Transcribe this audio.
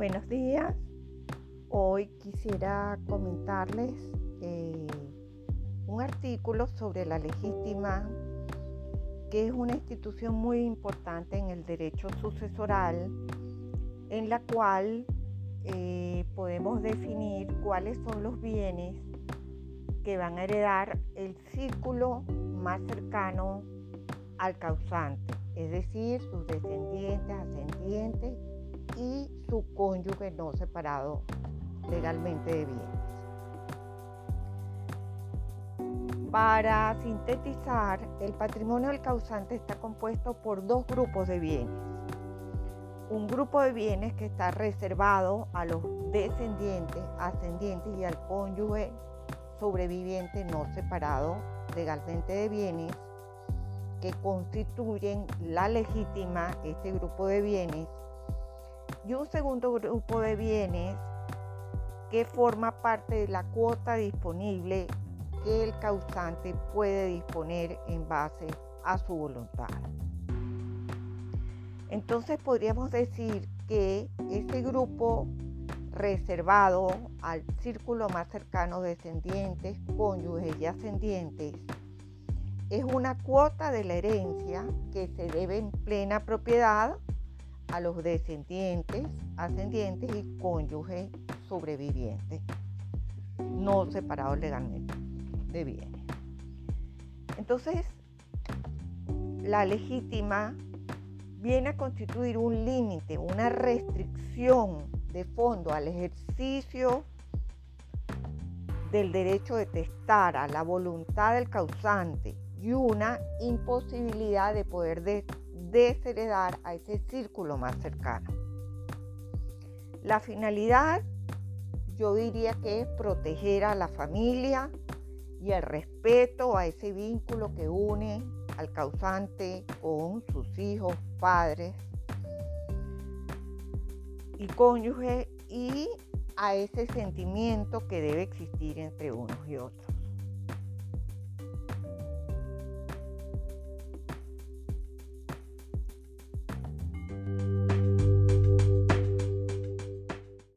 días. Hoy quisiera comentarles eh, un artículo sobre la legítima, que es una institución muy importante en el derecho sucesoral, en la cual eh, podemos definir cuáles son los bienes que van a heredar el círculo más cercano al causante, es decir, sus descendientes, ascendientes y su cónyuge no separado legalmente de bienes. Para sintetizar, el patrimonio del causante está compuesto por dos grupos de bienes. Un grupo de bienes que está reservado a los descendientes, ascendientes y al cónyuge sobreviviente no separado legalmente de bienes que constituyen la legítima, este grupo de bienes, y un segundo grupo de bienes que forma parte de la cuota disponible que el causante puede disponer en base a su voluntad. Entonces podríamos decir que ese grupo reservado al círculo más cercano de descendientes, cónyuges y ascendientes es una cuota de la herencia que se debe en plena propiedad a los descendientes, ascendientes y cónyuges sobrevivientes, no separados legalmente de bienes. Entonces, la legítima viene a constituir un límite, una restricción de fondo al ejercicio del derecho de testar a la voluntad del causante y una imposibilidad de poder desheredar a ese círculo más cercano. La finalidad yo diría que es proteger a la familia y el respeto a ese vínculo que une al causante con sus hijos, padres y cónyuge y a ese sentimiento que debe existir entre unos y otros.